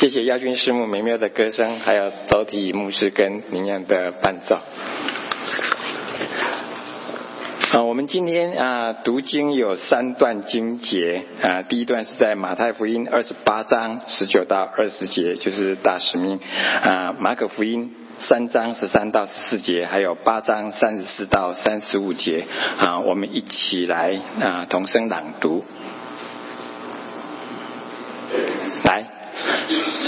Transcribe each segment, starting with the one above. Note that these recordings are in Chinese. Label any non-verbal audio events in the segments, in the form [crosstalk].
谢谢亚军师母美妙的歌声，还有导体牧师跟明亮的伴奏。啊，我们今天啊读经有三段经节啊，第一段是在马太福音二十八章十九到二十节，就是大使命啊；马可福音三章十三到十四节，还有八章三十四到三十五节啊，我们一起来啊同声朗读。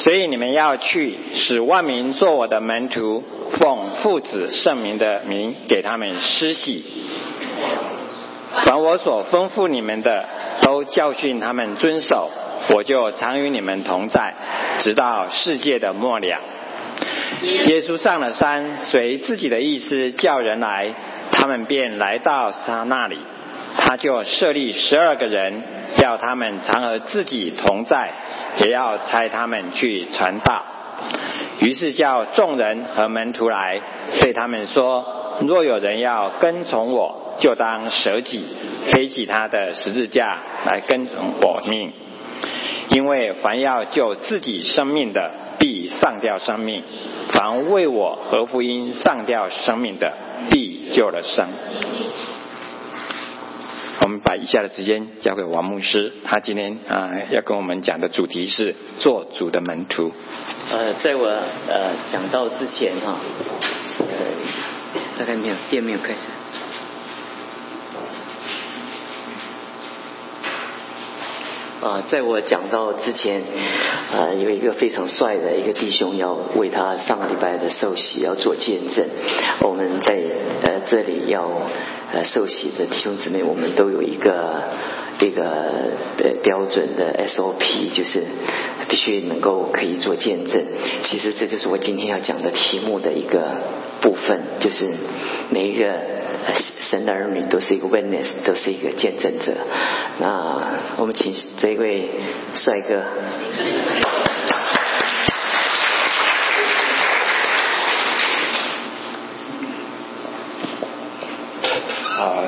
所以你们要去，使万民做我的门徒，奉父子圣名的名给他们施洗。凡我所吩咐你们的，都教训他们遵守，我就常与你们同在，直到世界的末了。耶稣上了山，随自己的意思叫人来，他们便来到他那里，他就设立十二个人，要他们常和自己同在。也要差他们去传道。于是叫众人和门徒来，对他们说：若有人要跟从我，就当舍己，背起他的十字架来跟从我命。因为凡要救自己生命的，必上吊生命；凡为我和福音上吊生命的，必救了生。我们把以下的时间交给王牧师，他今天啊要跟我们讲的主题是做主的门徒。呃，在我呃讲到之前哈，呃大概没有店没有开始。啊，在我讲到之前，啊有一个非常帅的一个弟兄要为他上个礼拜的受洗要做见证，我们在呃这里要。呃，受洗的弟兄姊妹，我们都有一个一个呃标准的 SOP，就是必须能够可以做见证。其实这就是我今天要讲的题目的一个部分，就是每一个神的儿女都是一个 witness，都是一个见证者。那我们请这一位帅哥。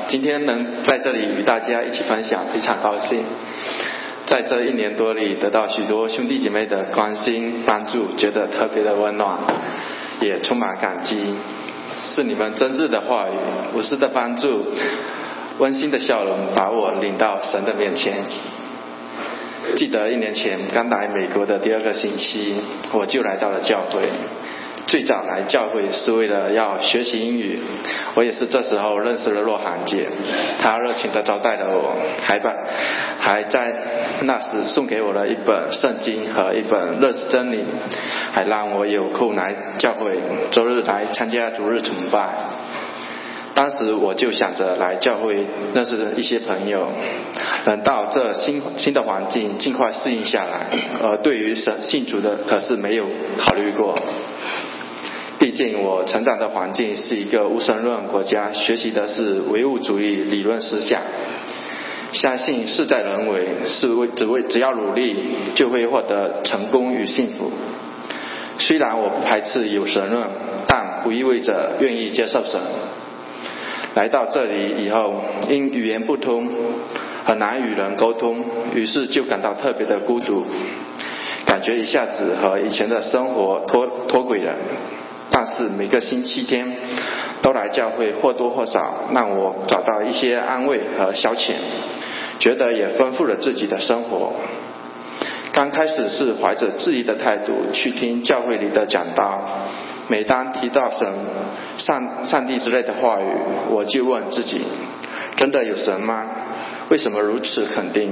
今天能在这里与大家一起分享，非常高兴。在这一年多里，得到许多兄弟姐妹的关心帮助，觉得特别的温暖，也充满感激。是你们真挚的话语、无私的帮助、温馨的笑容，把我领到神的面前。记得一年前刚来美国的第二个星期，我就来到了教会。最早来教会是为了要学习英语，我也是这时候认识了若涵姐，她热情的招待了我，还把还在那时送给我了一本圣经和一本认识真理，还让我有空来教会周日来参加主日崇拜。当时我就想着来教会认识一些朋友，等到这新新的环境尽快适应下来，而对于神信主的可是没有考虑过。毕竟我成长的环境是一个无神论国家，学习的是唯物主义理论思想，相信事在人为，是为只为只要努力就会获得成功与幸福。虽然我不排斥有神论，但不意味着愿意接受神。来到这里以后，因语言不通，很难与人沟通，于是就感到特别的孤独，感觉一下子和以前的生活脱脱轨了。但是每个星期天都来教会，或多或少让我找到一些安慰和消遣，觉得也丰富了自己的生活。刚开始是怀着质疑的态度去听教会里的讲道，每当提到神、上上帝之类的话语，我就问自己：真的有神吗？为什么如此肯定？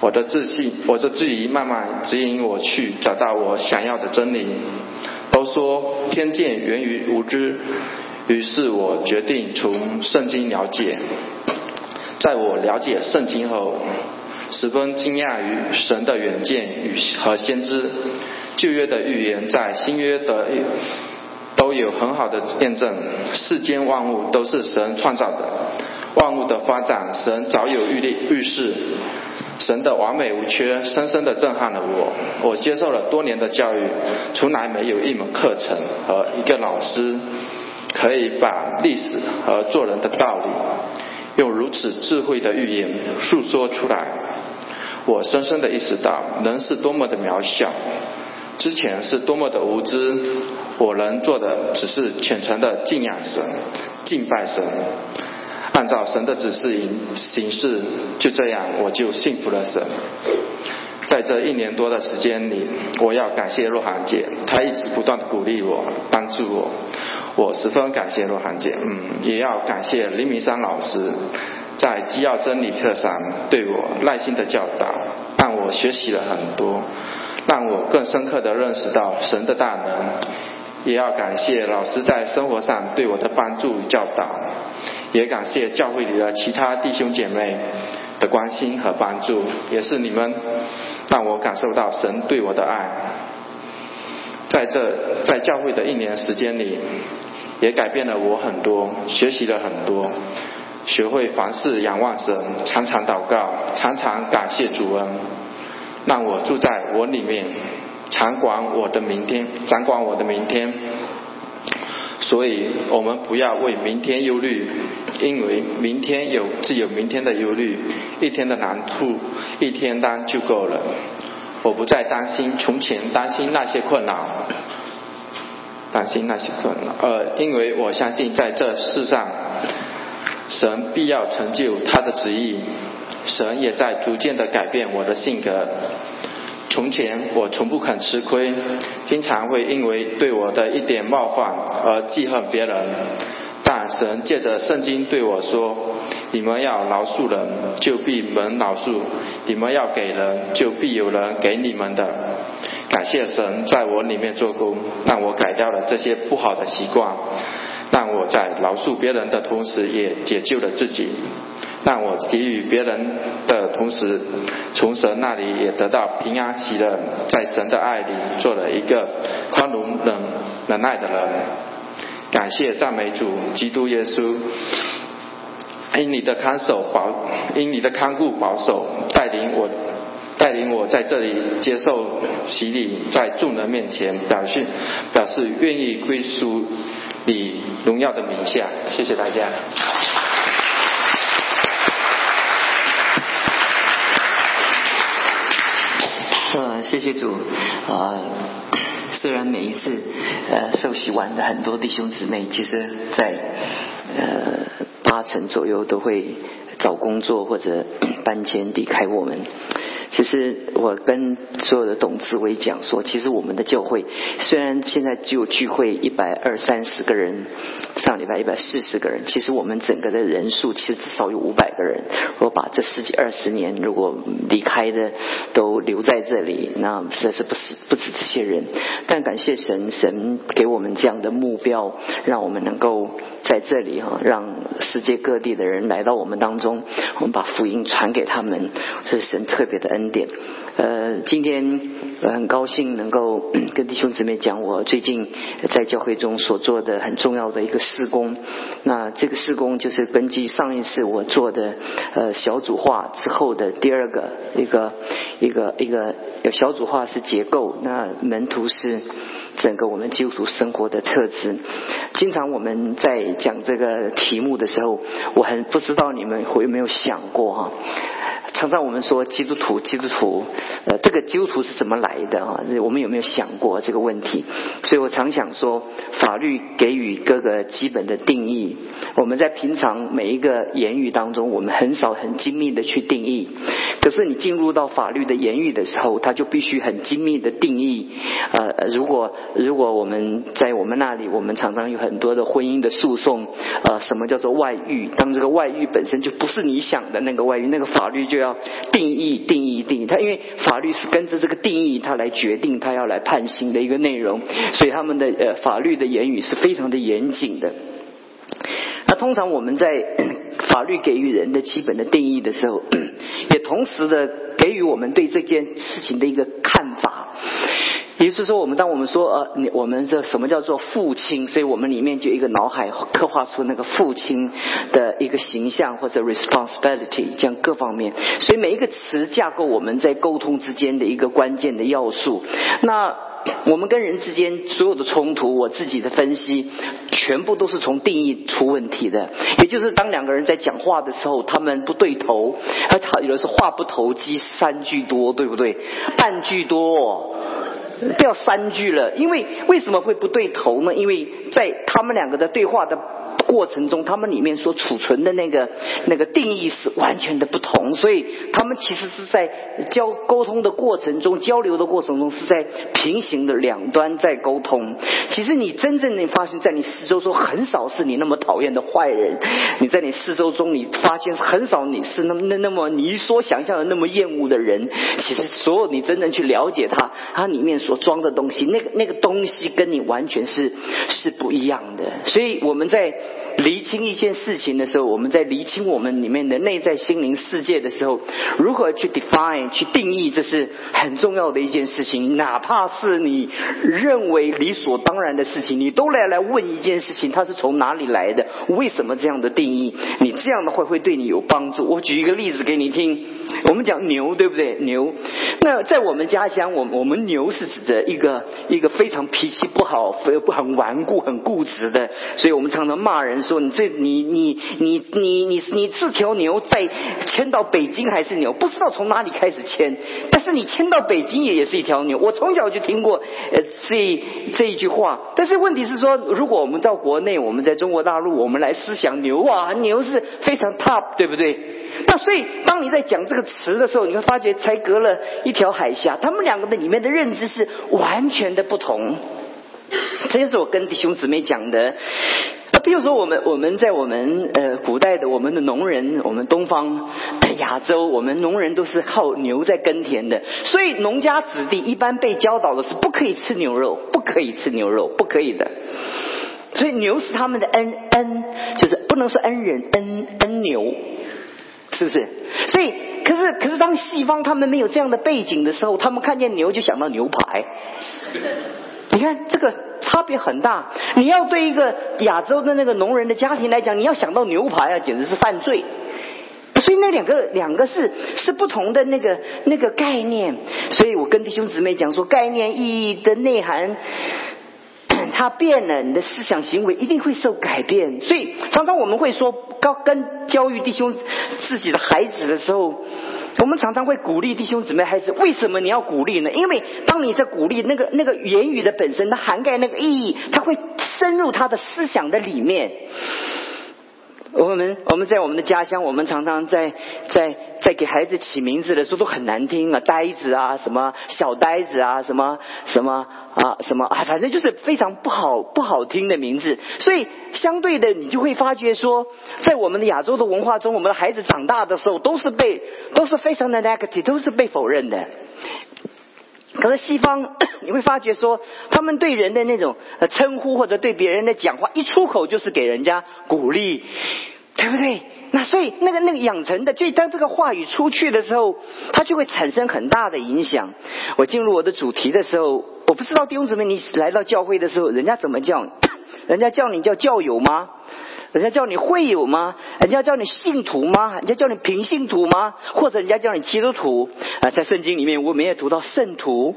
我的自信，我的质疑慢慢指引我去找到我想要的真理。都说偏见源于无知，于是我决定从圣经了解。在我了解圣经后，十分惊讶于神的远见与和先知。旧约的预言在新约的都有很好的验证。世间万物都是神创造的，万物的发展神早有预立预示。神的完美无缺，深深的震撼了我。我接受了多年的教育，从来没有一门课程和一个老师可以把历史和做人的道理用如此智慧的语言述说出来。我深深的意识到，人是多么的渺小，之前是多么的无知，我能做的只是虔诚的敬仰神、敬拜神，按照神的指示行事，就这样我就信服了神。在这一年多的时间里，我要感谢若涵姐，她一直不断的鼓励我、帮助我，我十分感谢若涵姐。嗯，也要感谢林明山老师，在基要真理课上对我耐心的教导，让我学习了很多。让我更深刻的认识到神的大能，也要感谢老师在生活上对我的帮助与教导，也感谢教会里的其他弟兄姐妹的关心和帮助，也是你们让我感受到神对我的爱。在这在教会的一年时间里，也改变了我很多，学习了很多，学会凡事仰望神，常常祷告，常常感谢主恩。让我住在我里面，掌管我的明天，掌管我的明天。所以我们不要为明天忧虑，因为明天有自有明天的忧虑，一天的难处一天当就够了。我不再担心从前担心那些困扰，担心那些困扰，呃，因为我相信在这世上，神必要成就他的旨意。神也在逐渐的改变我的性格。从前我从不肯吃亏，经常会因为对我的一点冒犯而记恨别人。但神借着圣经对我说：“你们要饶恕人，就必蒙饶恕；你们要给人，就必有人给你们的。”感谢神在我里面做工，让我改掉了这些不好的习惯，让我在饶恕别人的同时，也解救了自己。让我给予别人的同时，从神那里也得到平安喜乐，在神的爱里做了一个宽容忍忍耐的人。感谢赞美主基督耶稣，因你的看守保，因你的看顾保守，带领我带领我在这里接受洗礼，在众人面前表示表示愿意归属你荣耀的名下。谢谢大家。谢谢主啊！[coughs] 虽然每一次呃受洗完的很多弟兄姊妹，其实在呃八成左右都会找工作或者 [coughs] 搬迁离开我们。其实我跟所有的董志伟讲说，其实我们的教会虽然现在只有聚会一百二三十个人，上礼拜一百四十个人，其实我们整个的人数其实至少有五百个人。我把这十几二十年如果离开的都留在这里，那实在是不是不止这些人。但感谢神，神给我们这样的目标，让我们能够在这里哈，让世界各地的人来到我们当中，我们把福音传给他们，这是神特别的恩。点，呃，今天很高兴能够跟弟兄姊妹讲我最近在教会中所做的很重要的一个施工。那这个施工就是根据上一次我做的呃小组化之后的第二个一个一个一个小组化是结构，那门徒是整个我们基督徒生活的特质。经常我们在讲这个题目的时候，我很不知道你们会有没有想过哈。常常我们说基督徒，基督徒，呃，这个基督徒是怎么来的啊？我们有没有想过这个问题？所以我常想说，法律给予各个基本的定义。我们在平常每一个言语当中，我们很少很精密的去定义。可是你进入到法律的言语的时候，它就必须很精密的定义。呃，如果如果我们在我们那里，我们常常有很多的婚姻的诉讼。呃，什么叫做外遇？当这个外遇本身就不是你想的那个外遇，那个法律就要。定义，定义，定义。它因为法律是跟着这个定义，他来决定他要来判刑的一个内容，所以他们的呃法律的言语是非常的严谨的。那通常我们在法律给予人的基本的定义的时候，也同时的给予我们对这件事情的一个看法。也就是说，我们当我们说呃，我们这什么叫做父亲？所以我们里面就一个脑海刻画出那个父亲的一个形象或者 responsibility 这样各方面。所以每一个词架构我们在沟通之间的一个关键的要素。那我们跟人之间所有的冲突，我自己的分析，全部都是从定义出问题的。也就是当两个人在讲话的时候，他们不对头，他有的是话不投机三句多，对不对？半句多。掉三句了。因为为什么会不对头呢？因为在他们两个的对话的。过程中，他们里面所储存的那个那个定义是完全的不同，所以他们其实是在交沟通的过程中、交流的过程中是在平行的两端在沟通。其实你真正能发现，在你四周中很少是你那么讨厌的坏人，你在你四周中你发现很少你是那那那么你所想象的那么厌恶的人。其实所有你真正去了解他，他里面所装的东西，那个那个东西跟你完全是是不一样的。所以我们在。厘清一件事情的时候，我们在厘清我们里面的内在心灵世界的时候，如何去 define 去定义，这是很重要的一件事情。哪怕是你认为理所当然的事情，你都来来问一件事情，它是从哪里来的？为什么这样的定义？你这样的话会对你有帮助。我举一个例子给你听。我们讲牛，对不对？牛。那在我们家乡，我我们牛是指着一个一个非常脾气不好、非不很顽固、很固执的，所以我们常常骂人。说你这你你你你你你这条牛在迁到北京还是牛？不知道从哪里开始迁，但是你迁到北京也也是一条牛。我从小就听过呃这这一句话，但是问题是说，如果我们到国内，我们在中国大陆，我们来思想牛啊，牛是非常 top，对不对？那所以当你在讲这个词的时候，你会发觉才隔了一条海峡，他们两个的里面的认知是完全的不同。这就是我跟弟兄姊妹讲的。比如说，我们我们在我们呃古代的我们的农人，我们东方亚洲，我们农人都是靠牛在耕田的，所以农家子弟一般被教导的是不可以吃牛肉，不可以吃牛肉，不可以的。所以牛是他们的恩恩，就是不能说恩人恩恩牛，是不是？所以可是可是当西方他们没有这样的背景的时候，他们看见牛就想到牛排。你看这个差别很大。你要对一个亚洲的那个农人的家庭来讲，你要想到牛排啊，简直是犯罪。所以那两个两个是是不同的那个那个概念。所以我跟弟兄姊妹讲说，概念意义的内涵，[coughs] 它变了，你的思想行为一定会受改变。所以常常我们会说，高跟教育弟兄自己的孩子的时候。我们常常会鼓励弟兄姊妹孩子，为什么你要鼓励呢？因为当你在鼓励那个那个言语的本身，它涵盖那个意义，它会深入他的思想的里面。我们我们在我们的家乡，我们常常在在在给孩子起名字的时候都很难听啊，呆子啊，什么小呆子啊，什么什么啊，什么啊，反正就是非常不好不好听的名字。所以相对的，你就会发觉说，在我们的亚洲的文化中，我们的孩子长大的时候都是被都是非常的 negative，都是被否认的。可是西方，[clears throat] 你会发觉说，他们对人的那种称呼或者对别人的讲话，一出口就是给人家鼓励，对不对？那所以那个那个养成的，就当这个话语出去的时候，它就会产生很大的影响。我进入我的主题的时候，我不知道弟兄姊妹，你来到教会的时候，人家怎么叫你？[clears throat] 人家叫你叫教友吗？人家叫你会友吗？人家叫你信徒吗？人家叫你平信徒吗？或者人家叫你基督徒？啊，在圣经里面我们也读到圣徒。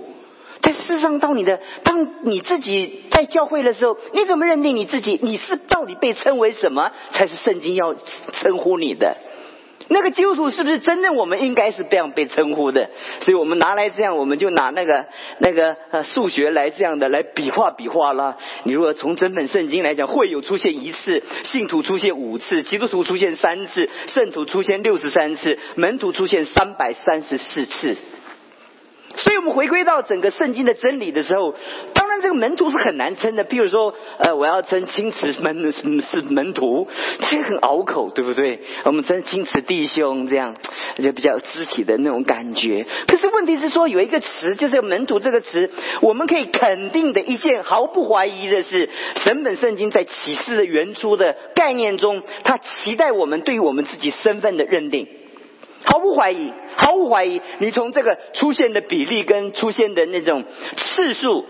但事实上，当你的当你自己在教会的时候，你怎么认定你自己？你是到底被称为什么才是圣经要称呼你的？那个基督徒是不是真正我们应该是这样被称呼的？所以我们拿来这样，我们就拿那个那个呃数学来这样的来比划比划啦。你如果从整本圣经来讲，会有出现一次，信徒出现五次，基督徒出现三次，圣徒出现六十三次，门徒出现三百三十四次。所以我们回归到整个圣经的真理的时候，当然这个门徒是很难称的。譬如说，呃，我要称青瓷门是门徒，这个很拗口，对不对？我们称青瓷弟兄，这样就比较肢体的那种感觉。可是问题是说，有一个词，就是门徒这个词，我们可以肯定的一件，毫不怀疑的是，整本圣经在启示的原初的概念中，它期待我们对于我们自己身份的认定。毫不怀疑，毫无怀疑。你从这个出现的比例跟出现的那种次数，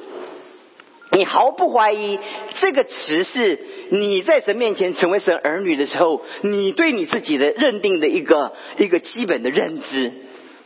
你毫不怀疑这个词是你在神面前成为神儿女的时候，你对你自己的认定的一个一个基本的认知。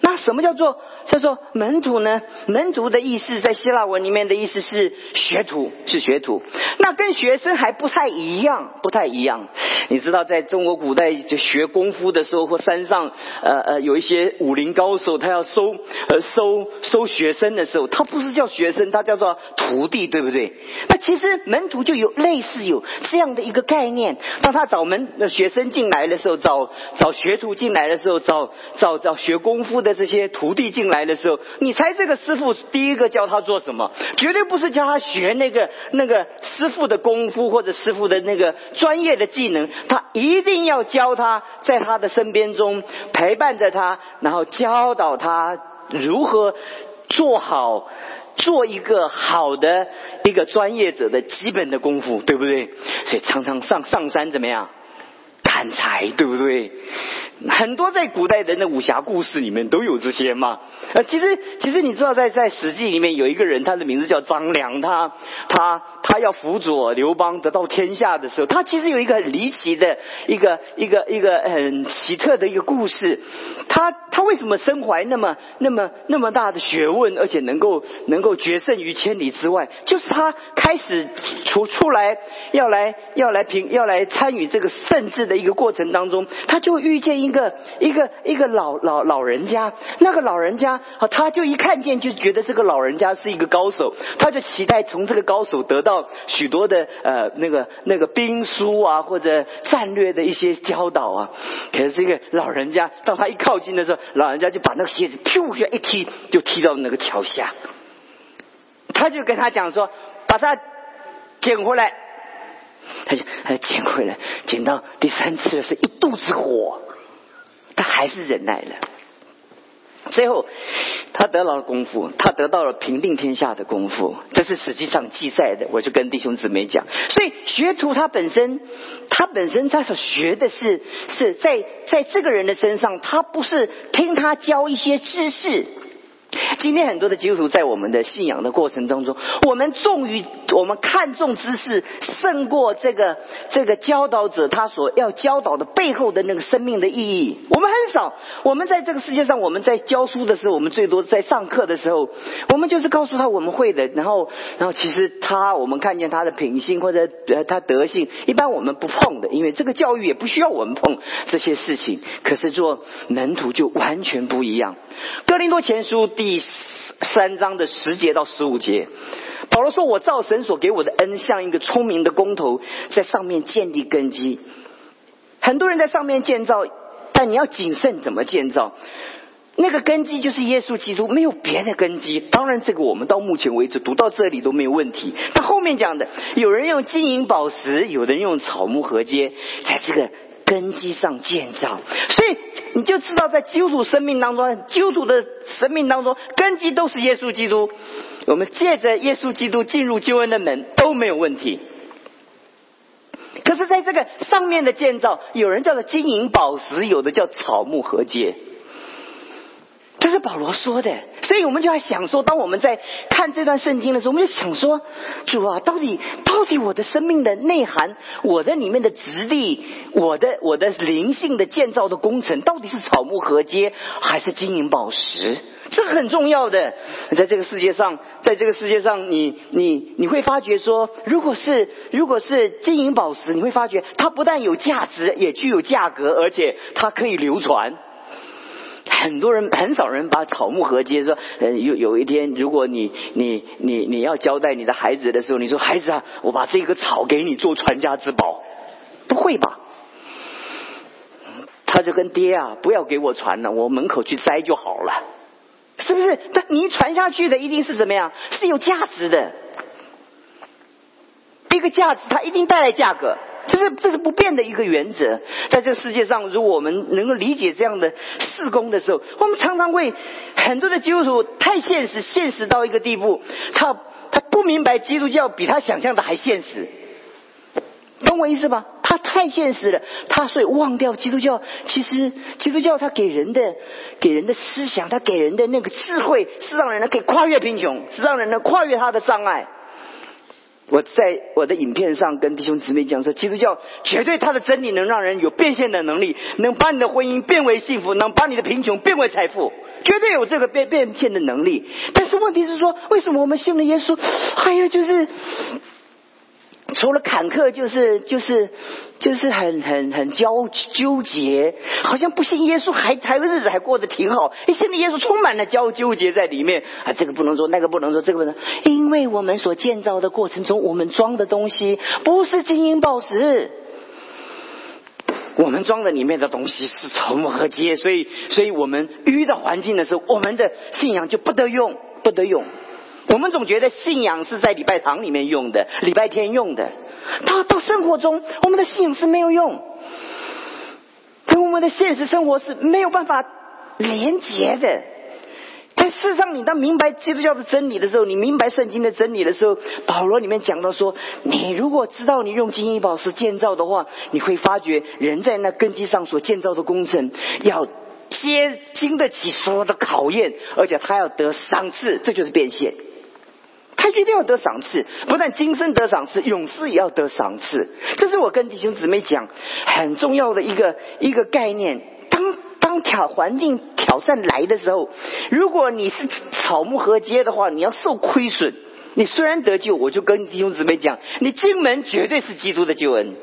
那什么叫做叫做门徒呢？门徒的意思在希腊文里面的意思是学徒，是学徒。那跟学生还不太一样，不太一样。你知道，在中国古代就学功夫的时候，或山上呃呃有一些武林高手，他要收呃收收学生的时候，他不是叫学生，他叫做徒弟，对不对？那其实门徒就有类似有这样的一个概念。当他找门学生进来的时候，找找学徒进来的时候，找找找学功夫的。这些徒弟进来的时候，你猜这个师傅第一个教他做什么？绝对不是教他学那个那个师傅的功夫或者师傅的那个专业的技能，他一定要教他在他的身边中陪伴着他，然后教导他如何做好做一个好的一个专业者的基本的功夫，对不对？所以常常上上山怎么样？砍柴，对不对？很多在古代人的武侠故事里面都有这些嘛。呃，其实其实你知道，在在史记里面有一个人，他的名字叫张良，他他他要辅佐刘邦得到天下的时候，他其实有一个很离奇的一个一个一个很奇特的一个故事。他他为什么身怀那么那么那么大的学问，而且能够能够决胜于千里之外？就是他开始出出来要来要来评要来参与这个政治的一个过程当中，他就遇见一。一个一个一个老老老人家，那个老人家啊，他就一看见就觉得这个老人家是一个高手，他就期待从这个高手得到许多的呃那个那个兵书啊或者战略的一些教导啊。可是这个老人家当他一靠近的时候，老人家就把那个鞋子咻一下一踢，就踢到那个桥下。他就跟他讲说：“把它捡回来。”他就他捡回来，捡到第三次是一肚子火。还是忍耐了，最后他得到了功夫，他得到了平定天下的功夫，这是实际上记载的。我就跟弟兄姊妹讲，所以学徒他本身，他本身他所学的是是在在这个人的身上，他不是听他教一些知识。今天很多的基督徒在我们的信仰的过程当中，我们重于我们看重知识，胜过这个这个教导者他所要教导的背后的那个生命的意义。我们很少，我们在这个世界上，我们在教书的时候，我们最多在上课的时候，我们就是告诉他我们会的，然后然后其实他我们看见他的品性或者呃他德性，一般我们不碰的，因为这个教育也不需要我们碰这些事情。可是做门徒就完全不一样。哥林多前书。第三章的十节到十五节，保罗说：“我造神所给我的恩，像一个聪明的工头，在上面建立根基。很多人在上面建造，但你要谨慎怎么建造。那个根基就是耶稣基督，没有别的根基。当然，这个我们到目前为止读到这里都没有问题。但后面讲的，有人用金银宝石，有人用草木合接，在这个。”根基上建造，所以你就知道，在基督徒生命当中，基督徒的生命当中，根基都是耶稣基督。我们借着耶稣基督进入救恩的门都没有问题。可是，在这个上面的建造，有人叫做金银宝石，有的叫草木合接。这是保罗说的，所以我们就要想说，当我们在看这段圣经的时候，我们就想说，主啊，到底到底我的生命的内涵，我的里面的质地，我的我的灵性的建造的工程，到底是草木合接还是金银宝石？这很重要的。在这个世界上，在这个世界上，你你你会发觉说，如果是如果是金银宝石，你会发觉它不但有价值，也具有价格，而且它可以流传。很多人很少人把草木合接，说呃有有一天，如果你你你你要交代你的孩子的时候，你说孩子啊，我把这个草给你做传家之宝，不会吧？他就跟爹啊，不要给我传了，我门口去摘就好了，是不是？但你传下去的一定是怎么样？是有价值的，一个价值，它一定带来价格。这是这是不变的一个原则，在这个世界上，如果我们能够理解这样的事工的时候，我们常常会很多的基督徒太现实，现实到一个地步，他他不明白基督教比他想象的还现实，懂我意思吗？他太现实了，他所以忘掉基督教。其实基督教他给人的给人的思想，他给人的那个智慧，是让人能可以跨越贫穷，是让人能跨越他的障碍。我在我的影片上跟弟兄姊妹讲说，基督教绝对他的真理能让人有变现的能力，能把你的婚姻变为幸福，能把你的贫穷变为财富，绝对有这个变变现的能力。但是问题是说，为什么我们信了耶稣，还有就是除了坎坷，就是就是就是很很很纠纠结，好像不信耶稣还还日子还过得挺好，一信了耶稣充满了纠纠结在里面啊，这个不能做，那个不能做，这个不能，因为我们所建造的过程中，我们装的东西不是金银宝石。我们装的里面的东西是草木和秸，所以，所以我们遇到环境的时候，我们的信仰就不得用，不得用。我们总觉得信仰是在礼拜堂里面用的，礼拜天用的。到到生活中，我们的信仰是没有用，跟我们的现实生活是没有办法连接的。但事实上，你当明白基督教的真理的时候，你明白圣经的真理的时候，保罗里面讲到说，你如果知道你用金银宝石建造的话，你会发觉人在那根基上所建造的工程要接经得起所有的考验，而且他要得赏赐，这就是变现。他一定要得赏赐，不但今生得赏赐，永世也要得赏赐。这是我跟弟兄姊妹讲很重要的一个一个概念。当当挑环境挑战来的时候，如果你是草木合接的话，你要受亏损。你虽然得救，我就跟弟兄姊妹讲，你进门绝对是基督的救恩，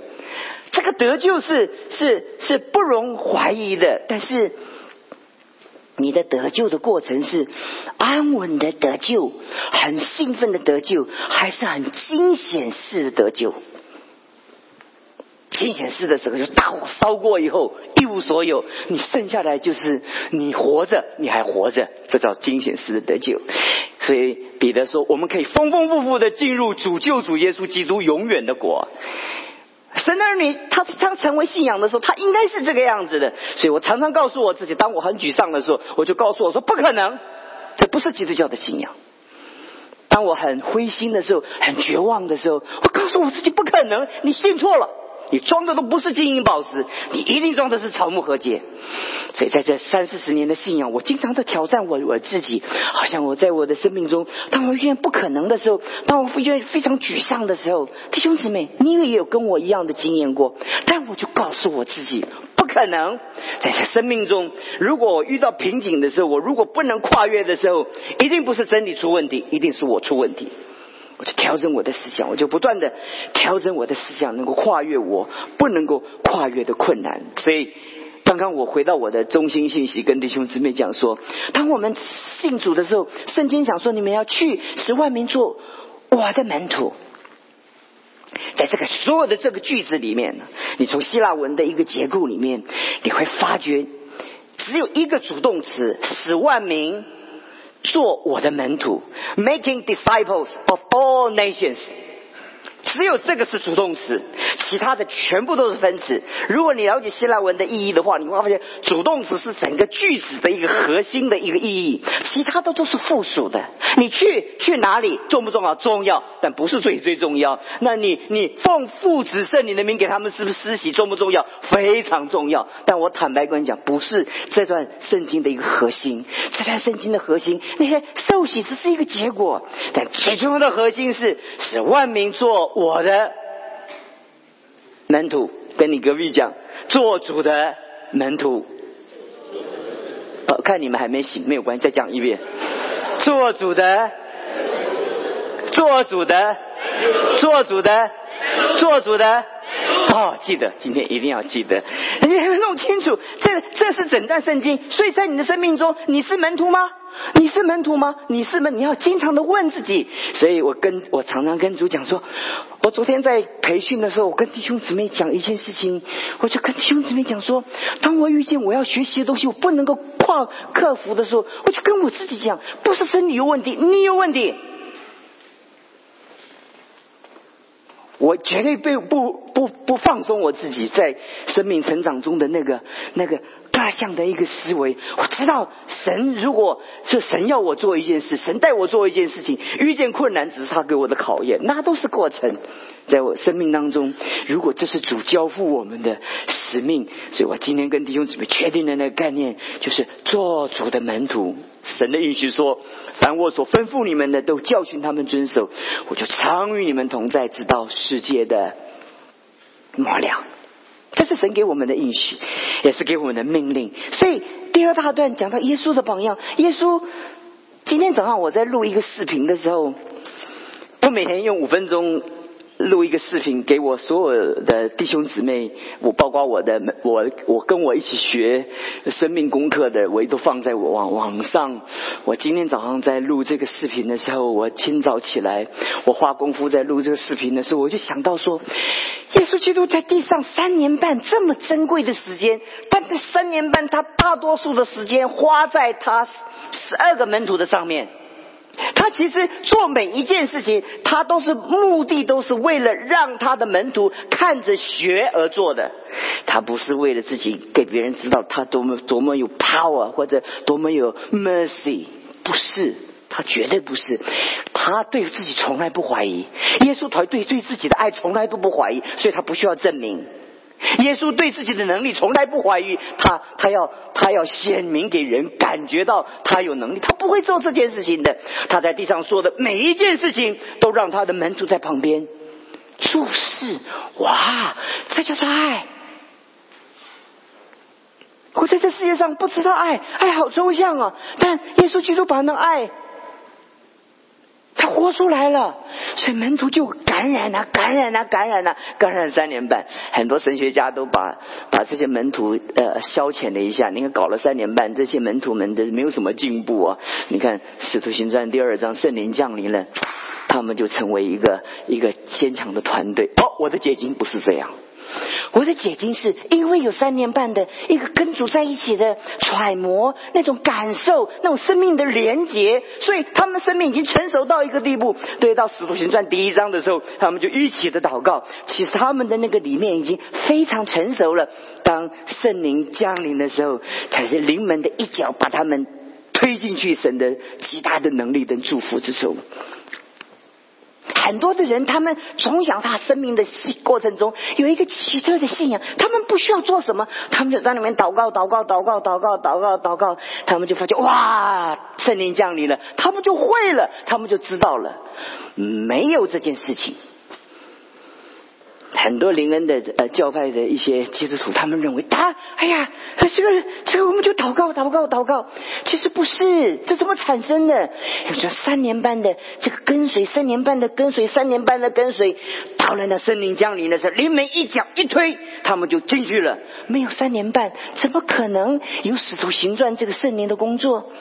这个得救是是是不容怀疑的。但是。你的得救的过程是安稳的得救，很兴奋的得救，还是很惊险式的得救？惊险式的时候，就大火烧过以后一无所有，你剩下来就是你活着，你还活着，这叫惊险式的得救。所以彼得说，我们可以丰丰富富的进入主救主耶稣基督永远的国。神的儿女，他他成为信仰的时候，他应该是这个样子的。所以我常常告诉我自己，当我很沮丧的时候，我就告诉我说：不可能，这不是基督教的信仰。当我很灰心的时候，很绝望的时候，我告诉我自己不可能，你信错了。你装的都不是金银宝石，你一定装的是草木和解。所以在这三四十年的信仰，我经常的挑战我我自己，好像我在我的生命中，当我遇见不可能的时候，当我遇见非常沮丧的时候，弟兄姊妹，你也有跟我一样的经验过，但我就告诉我自己，不可能。在这生命中，如果我遇到瓶颈的时候，我如果不能跨越的时候，一定不是真理出问题，一定是我出问题。我就调整我的思想，我就不断的调整我的思想，能够跨越我不能够跨越的困难。所以，刚刚我回到我的中心信息，跟弟兄姊妹讲说，当我们信主的时候，圣经讲说，你们要去使万民做我的门徒。在这个所有的这个句子里面，你从希腊文的一个结构里面，你会发觉只有一个主动词，使万民。做我的门徒，making disciples of all nations。只有这个是主动词，其他的全部都是分词。如果你了解希腊文的意义的话，你会发现主动词是整个句子的一个核心的一个意义，其他的都是附属的。你去去哪里重不重要？重要，但不是最最重要。那你你奉父子圣灵的名给他们是不是施洗重不重要？非常重要。但我坦白跟你讲，不是这段圣经的一个核心。这段圣经的核心，那些受洗只是一个结果，但最重要的核心是使万民做。我的门徒跟你隔壁讲，做主的门徒。哦，看你们还没醒，没有关系，再讲一遍。做主的，做主的，做主的，做主的。哦，记得今天一定要记得，你还要弄清楚，这这是整段圣经。所以在你的生命中，你是门徒吗？你是门徒吗？你是门？你要经常的问自己。所以我跟我常常跟主讲说，我昨天在培训的时候，我跟弟兄姊妹讲一件事情，我就跟弟兄姊妹讲说，当我遇见我要学习的东西，我不能够跨克服的时候，我就跟我自己讲，不是真理有问题，你有问题。我绝对不不不不放松我自己在生命成长中的那个那个。大象的一个思维。我知道神如果是神要我做一件事，神带我做一件事情，遇见困难只是他给我的考验，那都是过程。在我生命当中，如果这是主交付我们的使命，所以我今天跟弟兄姊妹确定的那个概念，就是做主的门徒。神的应许说：“凡我所吩咐你们的，都教训他们遵守，我就常与你们同在，直到世界的末了。”这是神给我们的应许，也是给我们的命令。所以第二大段讲到耶稣的榜样。耶稣今天早上我在录一个视频的时候，我每天用五分钟。录一个视频给我所有的弟兄姊妹，我包括我的我我跟我一起学生命功课的，我都放在我网网上。我今天早上在录这个视频的时候，我清早起来，我花功夫在录这个视频的时候，我就想到说，耶稣基督在地上三年半这么珍贵的时间，但这三年半他大多数的时间花在他十二个门徒的上面。他其实做每一件事情，他都是目的，都是为了让他的门徒看着学而做的。他不是为了自己给别人知道他多么多么有 power 或者多么有 mercy，不是，他绝对不是。他对自己从来不怀疑，耶稣团队对自己的爱从来都不怀疑，所以他不需要证明。耶稣对自己的能力从来不怀疑，他他要他要显明给人感觉到他有能力，他不会做这件事情的。他在地上说的每一件事情，都让他的门徒在旁边注视。哇，这就是爱！我在这世界上不知道爱，爱好抽象啊，但耶稣基督把那爱。他活出来了，所以门徒就感染了，感染了，感染了，感染三年半。很多神学家都把把这些门徒呃消遣了一下。你看搞了三年半，这些门徒们都没有什么进步啊。你看《使徒行传》第二章，圣灵降临了，他们就成为一个一个坚强的团队。哦，我的结晶不是这样。我的解经是因为有三年半的一个跟主在一起的揣摩，那种感受，那种生命的连结，所以他们的生命已经成熟到一个地步。对，到使徒行传第一章的时候，他们就一起的祷告。其实他们的那个里面已经非常成熟了。当圣灵降临的时候，才是临门的一脚把他们推进去神的极大的能力跟祝福之中。很多的人，他们从小他生命的过程中有一个奇特的信仰，他们不需要做什么，他们就在里面祷告、祷告、祷告、祷告、祷告、祷告，他们就发现哇，圣灵降临了，他们就会了，他们就知道了，没有这件事情。很多灵恩的呃教派的一些基督徒，他们认为他哎呀，这个这个我们就祷告祷告祷告，其实不是，这怎么产生的？说三年半的这个跟随，三年半的跟随，三年半的跟随，到了那圣灵降临的时候，临门一脚一推，他们就进去了。没有三年半，怎么可能有使徒行传这个圣灵的工作？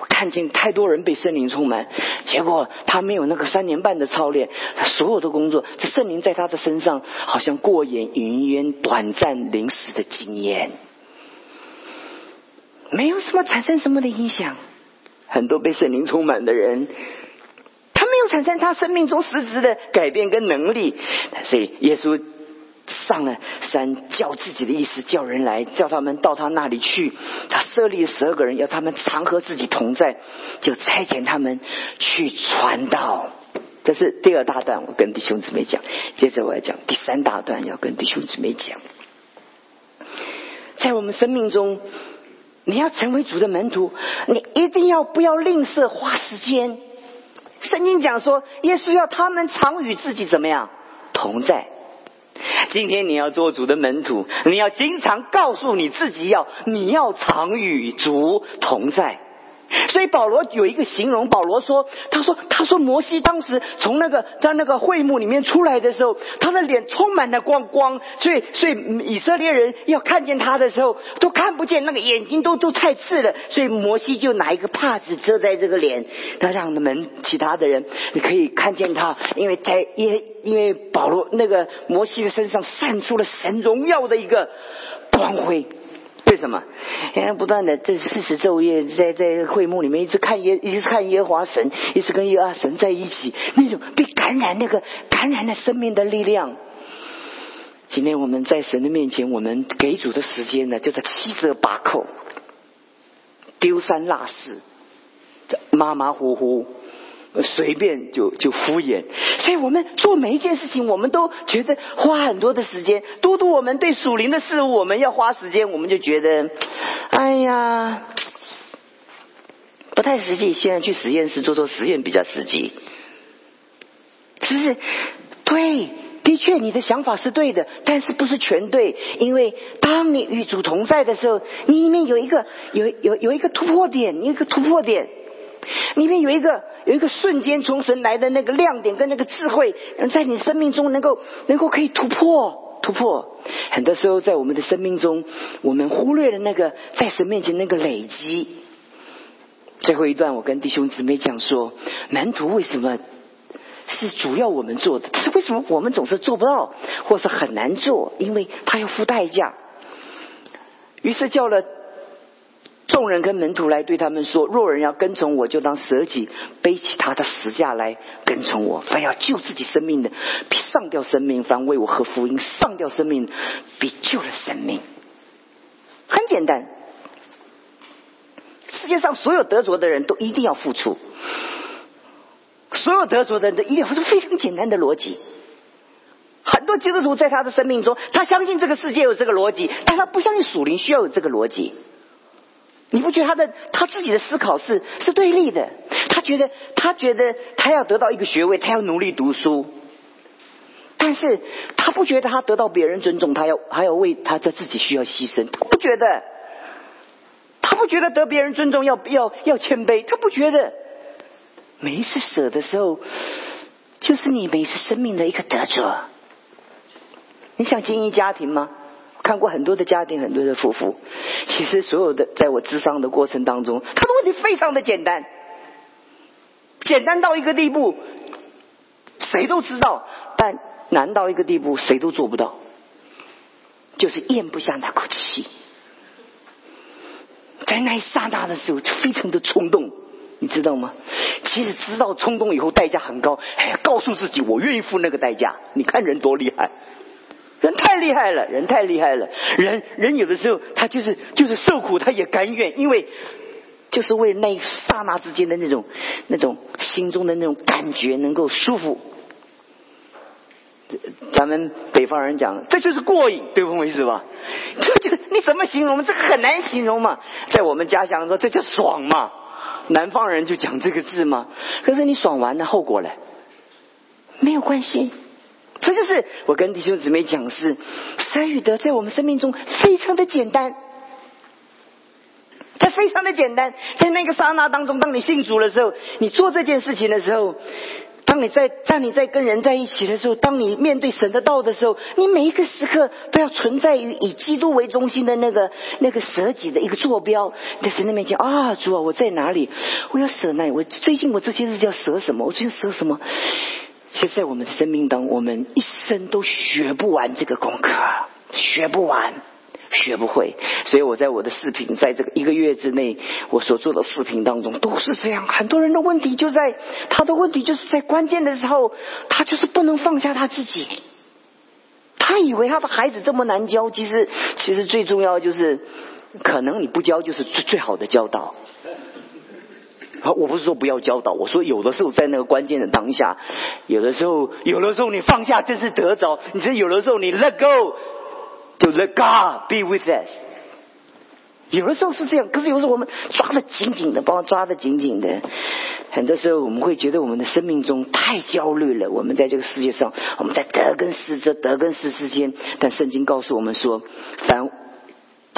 我看见太多人被圣灵充满，结果他没有那个三年半的操练，他所有的工作，这圣灵在他的身上好像过眼云烟、短暂临时的经验，没有什么产生什么的影响。很多被圣灵充满的人，他没有产生他生命中实质的改变跟能力，所以耶稣。上了山，叫自己的意思，叫人来，叫他们到他那里去。他设立十二个人，要他们常和自己同在，就差遣他们去传道。这是第二大段，我跟弟兄姊妹讲。接着我要讲第三大段，要跟弟兄姊妹讲。在我们生命中，你要成为主的门徒，你一定要不要吝啬花时间。圣经讲说，耶稣要他们常与自己怎么样同在。今天你要做主的门徒，你要经常告诉你自己要，你要常与主同在。所以保罗有一个形容，保罗说：“他说，他说摩西当时从那个在那个会幕里面出来的时候，他的脸充满了光光，所以所以以色列人要看见他的时候都看不见，那个眼睛都都太刺了。所以摩西就拿一个帕子遮在这个脸，他让他们其他的人你可以看见他，因为在因因为保罗那个摩西的身上散出了神荣耀的一个光辉。”为什么？因为不断的这四十昼夜在在会幕里面一直看耶，一直看耶和华神，一直跟耶和华神在一起，那种被感染那个感染的生命的力量。今天我们在神的面前，我们给主的时间呢，就在七折八扣，丢三落四，这马马虎虎，随便就就敷衍。所以我们做每一件事情，我们都觉得花很多的时间。嘟嘟，我们对属灵的事物，我们要花时间，我们就觉得，哎呀，不太实际。现在去实验室做做实验比较实际，是不是？对。的确，你的想法是对的，但是不是全对？因为当你与主同在的时候，你里面有一个有有有一个突破点，一个突破点，里面有一个有一个瞬间从神来的那个亮点跟那个智慧，在你生命中能够能够可以突破突破。很多时候在我们的生命中，我们忽略了那个在神面前那个累积。最后一段，我跟弟兄姊妹讲说，门徒为什么？是主要我们做的，是为什么我们总是做不到，或是很难做？因为他要付代价。于是叫了众人跟门徒来对他们说：若人要跟从我，就当舍己，背起他的十架来跟从我。凡要救自己生命的，比上吊生命；凡为我和福音上吊生命，比救了生命。很简单，世界上所有得着的人都一定要付出。所有得着的人都一定要付出非常简单的逻辑。很多基督徒在他的生命中，他相信这个世界有这个逻辑，但他不相信属灵需要有这个逻辑。你不觉得他的他自己的思考是是对立的？他觉得他觉得他要得到一个学位，他要努力读书，但是他不觉得他得到别人尊重，他要还要为他在自己需要牺牲。他不觉得，他不觉得得别人尊重要要要谦卑，他不觉得。每一次舍的时候，就是你每一次生命的一个得着。你想经营家庭吗？看过很多的家庭，很多的夫妇，其实所有的在我智商的过程当中，他的问题非常的简单，简单到一个地步，谁都知道，但难到一个地步，谁都做不到，就是咽不下那口气，在那一刹那的时候，就非常的冲动。你知道吗？其实知道冲动以后代价很高，哎，告诉自己我愿意付那个代价。你看人多厉害，人太厉害了，人太厉害了。人人有的时候他就是就是受苦，他也甘愿，因为就是为那一刹那之间的那种那种心中的那种感觉能够舒服。咱们北方人讲，这就是过瘾，对不？我意思吧？这就你怎么形容？这很难形容嘛。在我们家乡说，这叫爽嘛。南方人就讲这个字嘛？可是你爽完了，后果呢？没有关系。这就是我跟弟兄姊妹讲是，三与德在我们生命中非常的简单，它非常的简单。在那个刹那当中，当你信主的时候，你做这件事情的时候。当你在当你在跟人在一起的时候，当你面对神的道的时候，你每一个时刻都要存在于以基督为中心的那个那个舍己的一个坐标，在神的面前啊，主啊，我在哪里？我要舍那，我最近我这些日子要舍什么？我最近舍什么？其实，在我们的生命当中，我们一生都学不完这个功课，学不完。学不会，所以我在我的视频，在这个一个月之内，我所做的视频当中都是这样。很多人的问题就在他的问题就是在关键的时候，他就是不能放下他自己。他以为他的孩子这么难教，其实其实最重要就是，可能你不教就是最最好的教导。啊，我不是说不要教导，我说有的时候在那个关键的当下，有的时候有的时候你放下真是得着，你这有的时候你 let go。就 Let God be with us。有的时候是这样，可是有时候我们抓的紧紧的，把我抓的紧紧的。很多时候我们会觉得我们的生命中太焦虑了。我们在这个世界上，我们在得跟失这得跟失之间。但圣经告诉我们说，凡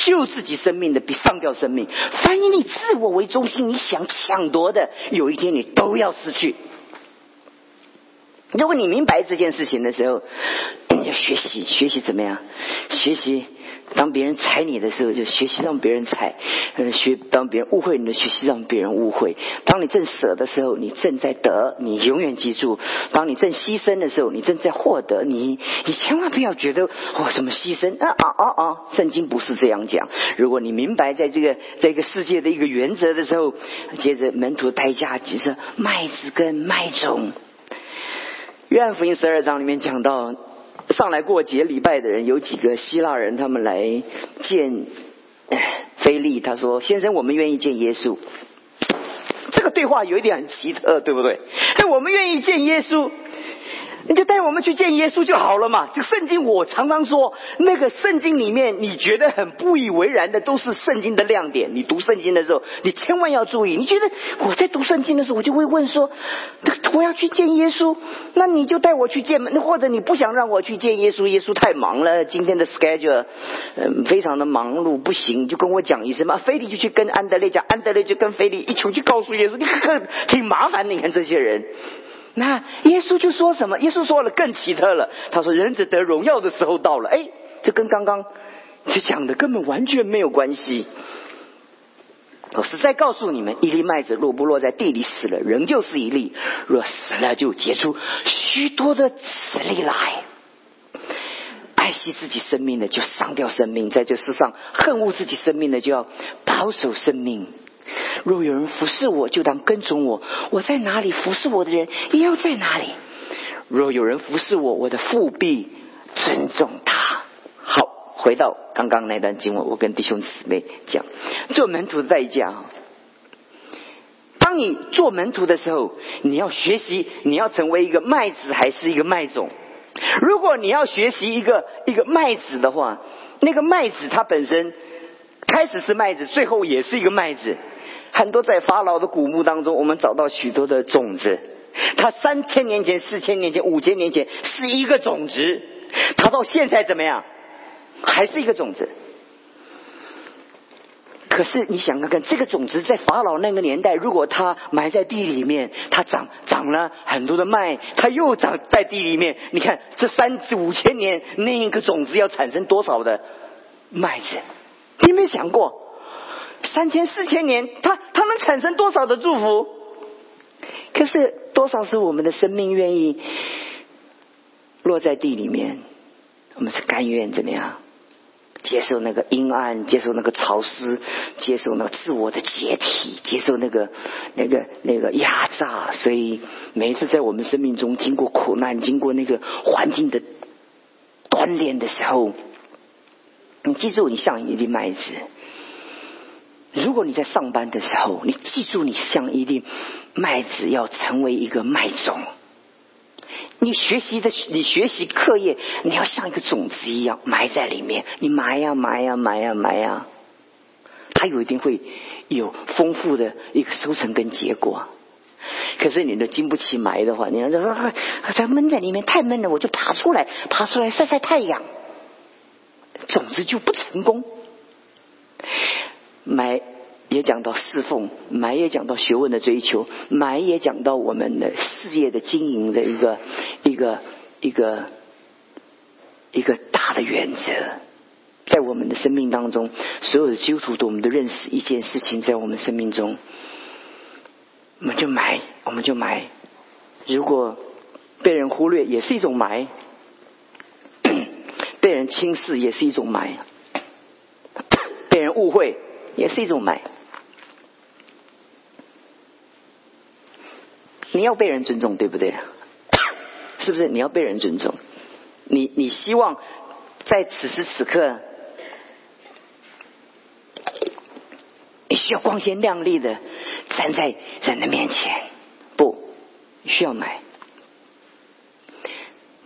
救自己生命的，比上吊生命；凡以你自我为中心，你想抢夺的，有一天你都要失去。如果你明白这件事情的时候，你要学习，学习怎么样？学习当别人踩你的时候，就学习让别人踩；呃，学当别人误会你的，学习让别人误会。当你正舍的时候，你正在得，你永远记住；当你正牺牲的时候，你正在获得。你你千万不要觉得哇，什么牺牲啊啊啊啊！圣经不是这样讲。如果你明白在这个这个世界的一个原则的时候，接着门徒代价即是麦子跟麦种。约翰福音十二章里面讲到，上来过节礼拜的人有几个希腊人，他们来见菲利，他说：“先生，我们愿意见耶稣。”这个对话有一点很奇特，对不对？哎，我们愿意见耶稣。你就带我们去见耶稣就好了嘛。这圣经我常常说，那个圣经里面你觉得很不以为然的，都是圣经的亮点。你读圣经的时候，你千万要注意。你觉得我在读圣经的时候，我就会问说，我要去见耶稣，那你就带我去见那或者你不想让我去见耶稣，耶稣太忙了，今天的 schedule 嗯非常的忙碌，不行，就跟我讲一声嘛。菲利就去跟安德烈讲，安德烈就跟菲利一起去告诉耶稣，你看挺麻烦的，你看这些人。那耶稣就说什么？耶稣说了更奇特了。他说：“人子得荣耀的时候到了。”哎，这跟刚刚这讲的根本完全没有关系。我实在告诉你们，一粒麦子落不落在地里死了，仍旧是一粒；若死了，就结出许多的籽粒来。爱惜自己生命的，就丧掉生命；在这世上恨恶自己生命的，就要保守生命。若有人服侍我，就当跟从我；我在哪里，服侍我的人也要在哪里。若有人服侍我，我的父必尊重他。好，回到刚刚那段经文，我跟弟兄姊妹讲，做门徒的代价。当你做门徒的时候，你要学习，你要成为一个麦子还是一个麦种？如果你要学习一个一个麦子的话，那个麦子它本身开始是麦子，最后也是一个麦子。很多在法老的古墓当中，我们找到许多的种子。它三千年前、四千年前、五千年前是一个种子，它到现在怎么样？还是一个种子。可是你想看看，这个种子在法老那个年代，如果它埋在地里面，它长长了很多的麦，它又长在地里面。你看这三五千年，那一个种子要产生多少的麦子？你有没有想过？三千四千年，它它能产生多少的祝福？可是多少是我们的生命愿意落在地里面？我们是甘愿怎么样接受那个阴暗，接受那个潮湿，接受那个自我的解体，接受那个那个那个压榨。所以每一次在我们生命中经过苦难，经过那个环境的锻炼的时候，你记住，你像一粒麦子。如果你在上班的时候，你记住，你像一粒麦子，要成为一个麦种。你学习的，你学习课业，你要像一个种子一样埋在里面。你埋呀埋呀埋呀埋呀，它有一定会有丰富的一个收成跟结果。可是你都经不起埋的话，你要说它闷在里面太闷了，我就爬出来，爬出来晒晒太阳，种子就不成功。埋也讲到侍奉，埋也讲到学问的追求，埋也讲到我们的事业的经营的一个一个一个一个大的原则，在我们的生命当中，所有的基督徒都我们都认识一件事情，在我们生命中，我们就埋，我们就埋。如果被人忽略，也是一种埋；[clears throat] 被人轻视，也是一种埋；[coughs] 被人误会。也是一种买。你要被人尊重，对不对？[coughs] 是不是？你要被人尊重。你你希望在此时此刻，你需要光鲜亮丽的站在人的面前？不，需要买。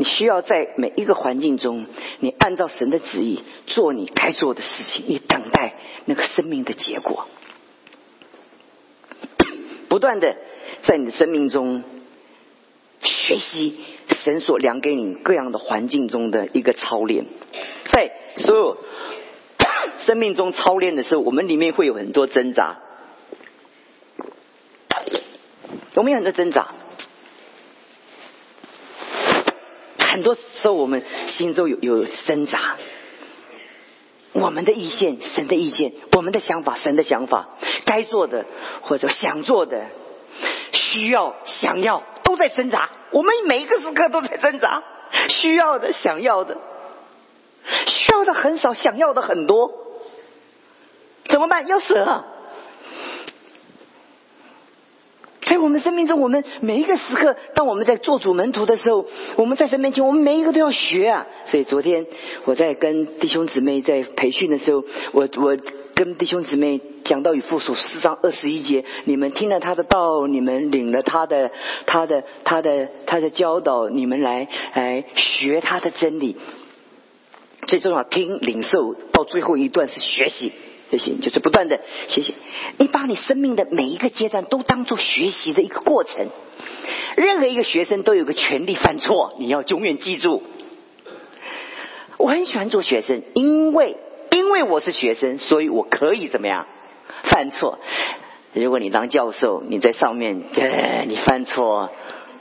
需要在每一个环境中，你按照神的旨意做你该做的事情，你等待那个生命的结果，[coughs] 不断的在你的生命中学习神所量给你各样的环境中的一个操练，在所有 [coughs] 生命中操练的时候，我们里面会有很多挣扎，有没有很多挣扎？很多时候，我们心中有有挣扎，我们的意见、神的意见，我们的想法、神的想法，该做的或者想做的，需要、想要，都在挣扎。我们每一个时刻都在挣扎，需要的、想要的，需要的很少，想要的很多，怎么办？要舍，对在我们生命中，我们每一个时刻，当我们在做主门徒的时候，我们在神面前，我们每一个都要学啊。所以昨天我在跟弟兄姊妹在培训的时候，我我跟弟兄姊妹讲到与附属四章二十一节，你们听了他的道，你们领了他的他的他的他的教导，你们来来学他的真理。最重要，听领受到最后一段是学习。学习就是不断的学习，你把你生命的每一个阶段都当做学习的一个过程。任何一个学生都有个权利犯错，你要永远记住。我很喜欢做学生，因为因为我是学生，所以我可以怎么样犯错。如果你当教授，你在上面，你犯错。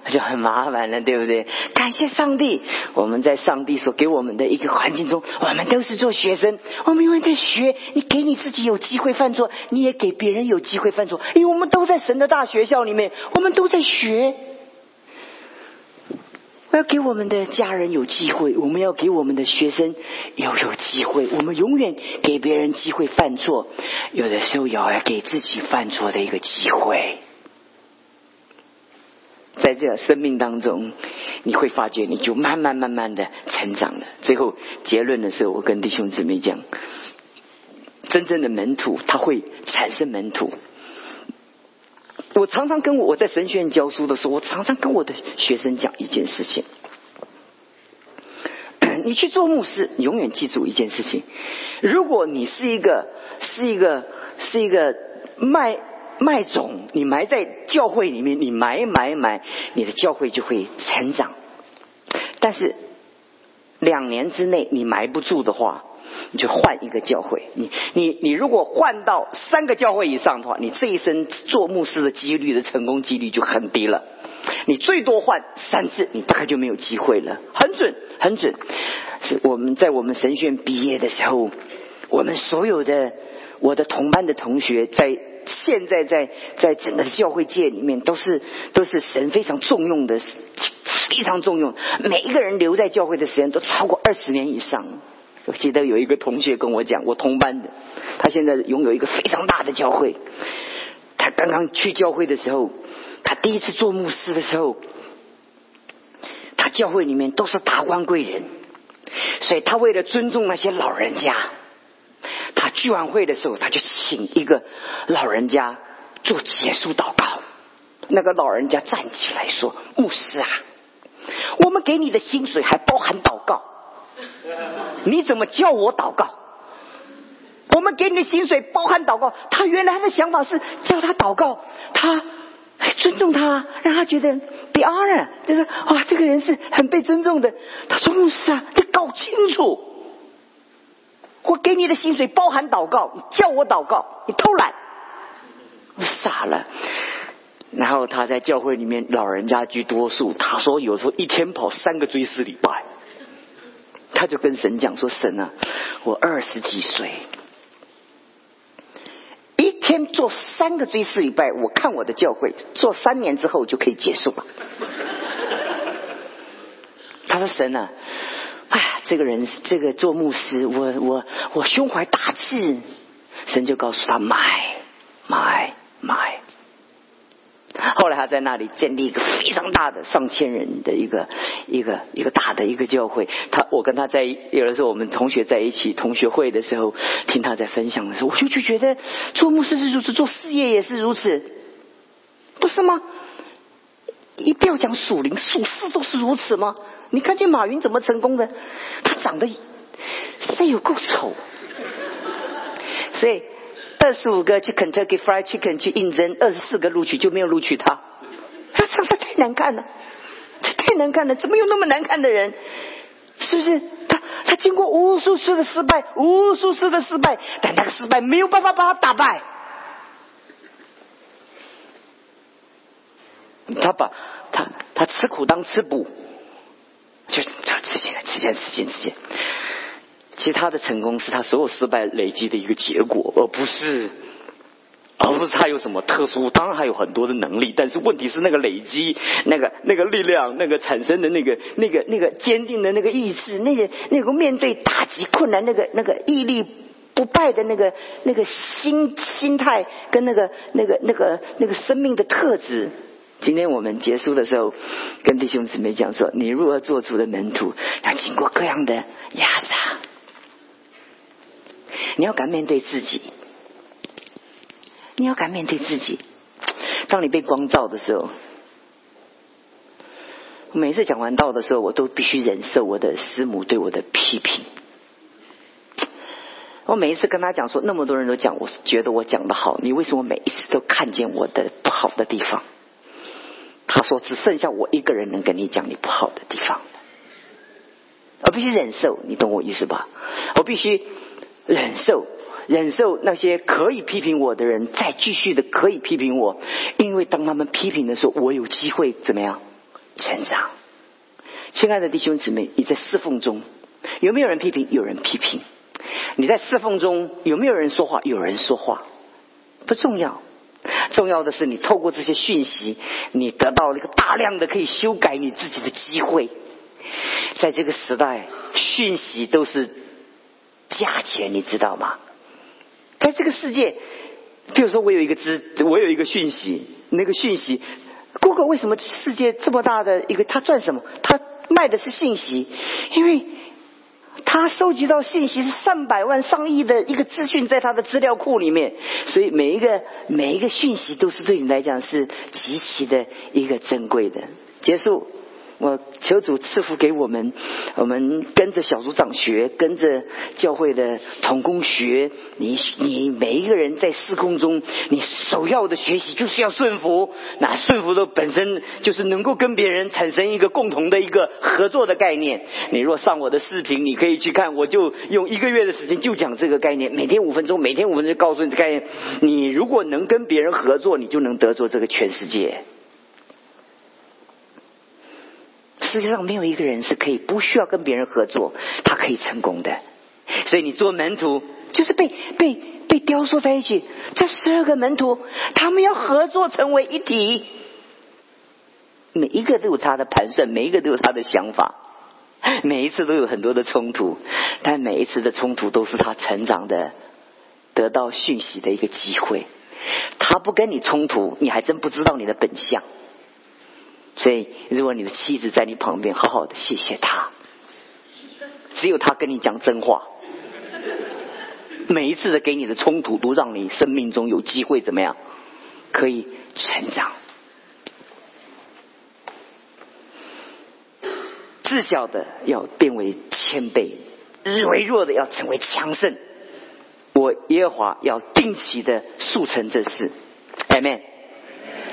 就很麻烦了，对不对？感谢上帝，我们在上帝所给我们的一个环境中，我们都是做学生，我们永远在学。你给你自己有机会犯错，你也给别人有机会犯错，因为我们都在神的大学校里面，我们都在学。我要给我们的家人有机会，我们要给我们的学生要有机会，我们永远给别人机会犯错，有的时候也要给自己犯错的一个机会。在这生命当中，你会发觉你就慢慢慢慢的成长了。最后结论的时候，我跟弟兄姊妹讲，真正的门徒他会产生门徒。我常常跟我在神学院教书的时候，我常常跟我的学生讲一件事情：你去做牧师，永远记住一件事情，如果你是一个是一个是一个卖。麦种，你埋在教会里面，你埋埋埋，你的教会就会成长。但是两年之内你埋不住的话，你就换一个教会。你你你如果换到三个教会以上的话，你这一生做牧师的几率的成功几率就很低了。你最多换三次，你大概就没有机会了。很准，很准。是我们在我们神学院毕业的时候，我们所有的我的同班的同学在。现在在在整个教会界里面，都是都是神非常重用的，非常重用。每一个人留在教会的时间都超过二十年以上。我记得有一个同学跟我讲，我同班的，他现在拥有一个非常大的教会。他刚刚去教会的时候，他第一次做牧师的时候，他教会里面都是达官贵人，所以他为了尊重那些老人家。聚完会的时候，他就请一个老人家做结束祷告。那个老人家站起来说：“牧师啊，我们给你的薪水还包含祷告，你怎么叫我祷告？我们给你的薪水包含祷告。他原来他的想法是叫他祷告，他尊重他，让他觉得 be honor，就是啊，这个人是很被尊重的。他说：牧师啊，你搞清楚。”我给你的薪水包含祷告，你叫我祷告，你偷懒，我傻了。然后他在教会里面，老人家居多数。他说有时候一天跑三个追思礼拜，他就跟神讲说：“神啊，我二十几岁，一天做三个追思礼拜，我看我的教会做三年之后就可以结束了。”他说：“神啊。”哎，这个人，这个做牧师，我我我胸怀大志，神就告诉他买买买。后来他在那里建立一个非常大的上千人的一个一个一个大的一个教会。他我跟他在有的时候我们同学在一起同学会的时候，听他在分享的时候，我就就觉得做牧师是如此，做事业也是如此，不是吗？你不要讲属灵属事都是如此吗？你看见马云怎么成功的？他长得是有够丑，所以二十五个去 Kentucky Fried Chicken 去应征，二十四个录取就没有录取他。他长得太难看了，这太难看了，怎么有那么难看的人？是不是？他他经过无数次的失败，无数次的失败，但那个失败没有办法把他打败。他把他他吃苦当吃补。就这之间、之间、之间、之间，其他的成功是他所有失败累积的一个结果，而不是，而不是他有什么特殊。当然还有很多的能力，但是问题是那个累积、那个、那个力量、那个产生的那个、那个、那个坚定的那个意志、那个、那个面对打击困难那个、那个毅力不败的那个、那个心心态跟那个、那个、那个、那个生命的特质。今天我们结束的时候，跟弟兄姊妹讲说，你如何做出的门徒，要经过各样的压榨，你要敢面对自己，你要敢面对自己。当你被光照的时候，每次讲完道的时候，我都必须忍受我的师母对我的批评。我每一次跟他讲说，那么多人都讲，我觉得我讲的好，你为什么每一次都看见我的不好的地方？他说，只剩下我一个人能跟你讲你不好的地方，我必须忍受，你懂我意思吧？我必须忍受，忍受那些可以批评我的人再继续的可以批评我，因为当他们批评的时候，我有机会怎么样成长？亲爱的弟兄姊妹，你在侍奉中有没有人批评？有人批评。你在侍奉中有没有人说话？有人说话，不重要，重要的是你透过这些讯息，你得到了一个大量的可以修改你自己的机会。在这个时代，讯息都是价钱，你知道吗？在这个世界，比如说我有一个资，我有一个讯息，那个讯息，Google 为什么世界这么大的一个，他赚什么？他卖的是信息，因为。他收集到信息是上百万、上亿的一个资讯，在他的资料库里面，所以每一个每一个讯息都是对你来讲是极其的一个珍贵的。结束。我求主赐福给我们，我们跟着小组长学，跟着教会的同工学。你你每一个人在施工中，你首要的学习就是要顺服。那顺服的本身就是能够跟别人产生一个共同的一个合作的概念。你若上我的视频，你可以去看，我就用一个月的时间就讲这个概念，每天五分钟，每天五分钟告诉你这概念。你如果能跟别人合作，你就能得着这个全世界。世界上没有一个人是可以不需要跟别人合作，他可以成功的。所以你做门徒就是被被被雕塑在一起。这十二个门徒，他们要合作成为一体，每一个都有他的盘算，每一个都有他的想法，每一次都有很多的冲突，但每一次的冲突都是他成长的、得到讯息的一个机会。他不跟你冲突，你还真不知道你的本相。所以，如果你的妻子在你旁边，好好的谢谢她。只有她跟你讲真话。每一次的给你的冲突，都让你生命中有机会怎么样，可以成长。自小的要变为谦卑，微弱的要成为强盛。我耶和华要定期的速成这事。Amen。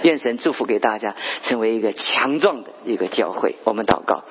愿神祝福给大家，成为一个强壮的一个教会。我们祷告，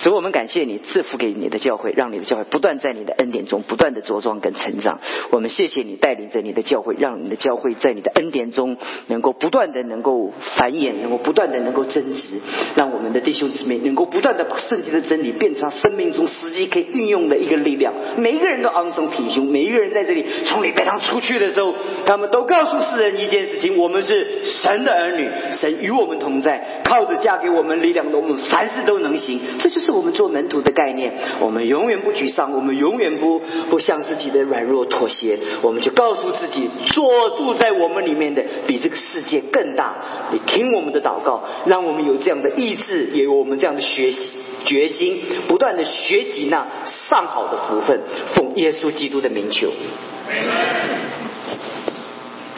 主，我们感谢你赐福给你的教会，让你的教会不断在你的恩典中不断的茁壮跟成长。我们谢谢你带领着你的教会，让你的教会在你的恩典中能够不断的能够繁衍，能够不断的能够增值，让我们的弟兄姊妹能够不断的把圣经的真理变成生命中实际可以运用的一个力量。每一个人都昂首挺胸，每一个人在这里从礼拜堂出去的时候，他们都告诉世人一件事情：我们是神的儿。女，神与我们同在，靠着嫁给我们力量的我们，凡事都能行。这就是是我们做门徒的概念。我们永远不沮丧，我们永远不不向自己的软弱妥协。我们就告诉自己，做住在我们里面的比这个世界更大。你听我们的祷告，让我们有这样的意志，也有我们这样的学习决心，不断的学习那上好的福分。奉耶稣基督的名求。